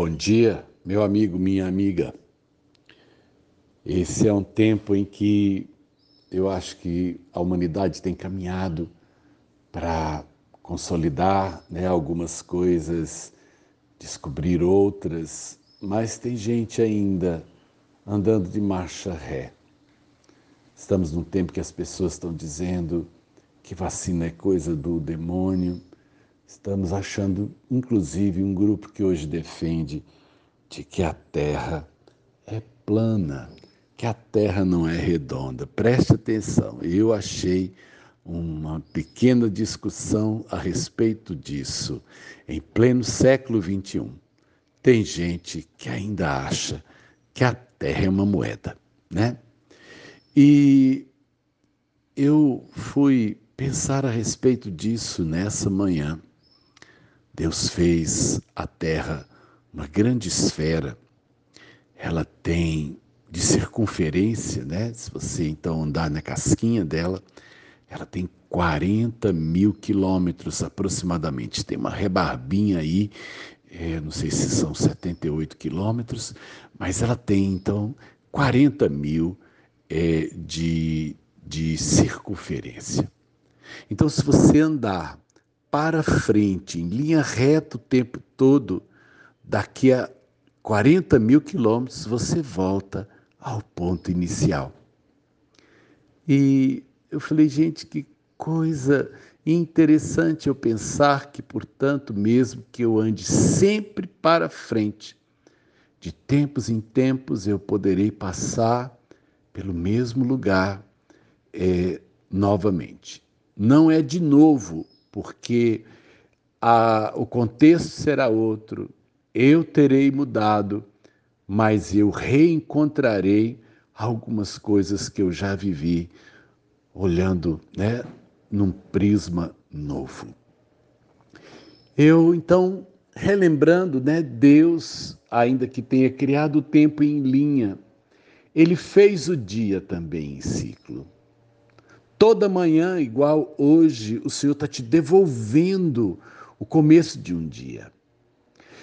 Bom dia, meu amigo, minha amiga. Esse é um tempo em que eu acho que a humanidade tem caminhado para consolidar né, algumas coisas, descobrir outras, mas tem gente ainda andando de marcha ré. Estamos num tempo que as pessoas estão dizendo que vacina é coisa do demônio. Estamos achando, inclusive, um grupo que hoje defende de que a Terra é plana, que a Terra não é redonda. Preste atenção, eu achei uma pequena discussão a respeito disso em pleno século XXI. Tem gente que ainda acha que a Terra é uma moeda, né? E eu fui pensar a respeito disso nessa manhã. Deus fez a Terra uma grande esfera. Ela tem de circunferência, né? Se você então andar na casquinha dela, ela tem 40 mil quilômetros aproximadamente. Tem uma rebarbinha aí, é, não sei se são 78 quilômetros, mas ela tem então 40 mil é, de, de circunferência. Então, se você andar para frente, em linha reta o tempo todo, daqui a 40 mil quilômetros, você volta ao ponto inicial. E eu falei, gente, que coisa interessante eu pensar que, portanto, mesmo que eu ande sempre para frente, de tempos em tempos eu poderei passar pelo mesmo lugar é, novamente. Não é de novo, porque a, o contexto será outro, eu terei mudado, mas eu reencontrarei algumas coisas que eu já vivi olhando né, num prisma novo. Eu, então, relembrando, né, Deus, ainda que tenha criado o tempo em linha, ele fez o dia também em ciclo. Toda manhã, igual hoje, o Senhor está te devolvendo o começo de um dia.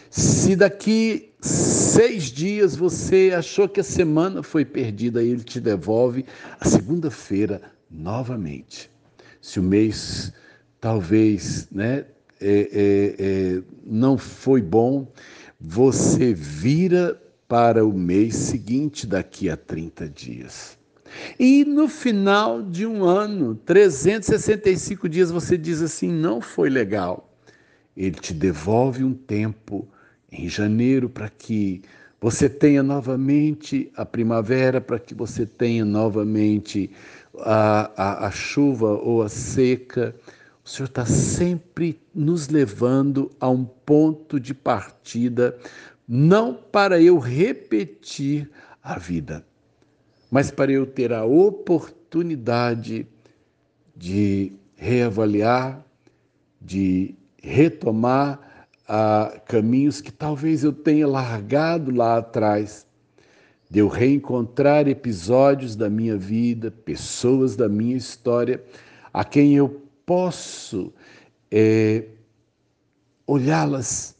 Se daqui seis dias você achou que a semana foi perdida, Ele te devolve a segunda-feira novamente. Se o mês talvez né, é, é, é, não foi bom, você vira para o mês seguinte, daqui a 30 dias. E no final de um ano, 365 dias, você diz assim: não foi legal. Ele te devolve um tempo em janeiro para que você tenha novamente a primavera, para que você tenha novamente a, a, a chuva ou a seca. O Senhor está sempre nos levando a um ponto de partida não para eu repetir a vida, mas para eu ter a oportunidade de reavaliar, de retomar ah, caminhos que talvez eu tenha largado lá atrás, de eu reencontrar episódios da minha vida, pessoas da minha história, a quem eu posso é, olhá-las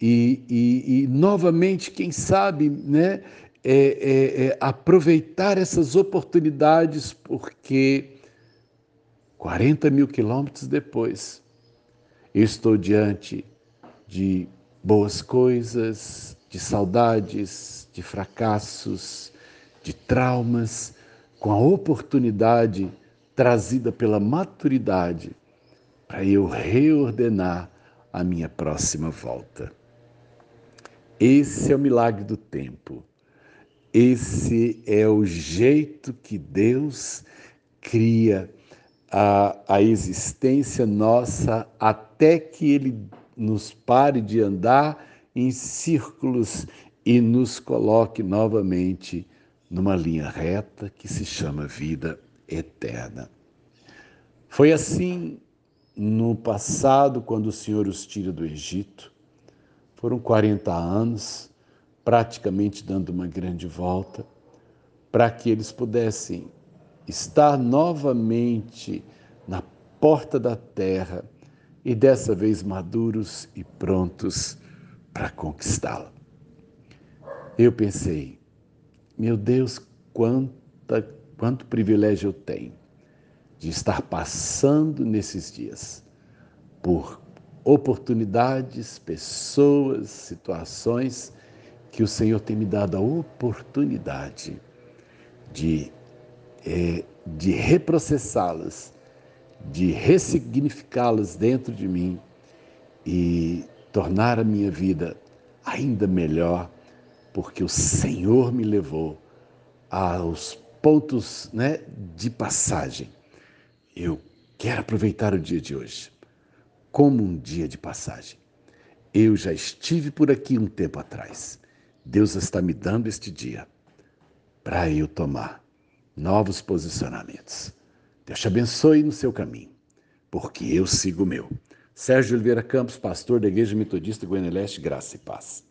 e, e, e novamente, quem sabe, né, é, é, é aproveitar essas oportunidades, porque 40 mil quilômetros depois, eu estou diante de boas coisas, de saudades, de fracassos, de traumas, com a oportunidade trazida pela maturidade para eu reordenar a minha próxima volta. Esse é o milagre do tempo. Esse é o jeito que Deus cria a, a existência nossa até que Ele nos pare de andar em círculos e nos coloque novamente numa linha reta que se chama vida eterna. Foi assim no passado, quando o Senhor os tira do Egito. Foram 40 anos, praticamente dando uma grande volta, para que eles pudessem estar novamente na porta da terra e dessa vez maduros e prontos para conquistá-la. eu pensei, meu Deus, quanta, quanto privilégio eu tenho de estar passando nesses dias por oportunidades, pessoas, situações que o Senhor tem me dado a oportunidade de, é, de reprocessá-las, de ressignificá-las dentro de mim e tornar a minha vida ainda melhor, porque o Senhor me levou aos pontos né, de passagem. Eu quero aproveitar o dia de hoje como um dia de passagem. Eu já estive por aqui um tempo atrás. Deus está me dando este dia para eu tomar novos posicionamentos. Deus te abençoe no seu caminho, porque eu sigo o meu. Sérgio Oliveira Campos, pastor da Igreja Metodista Goiânia Leste, graça e paz.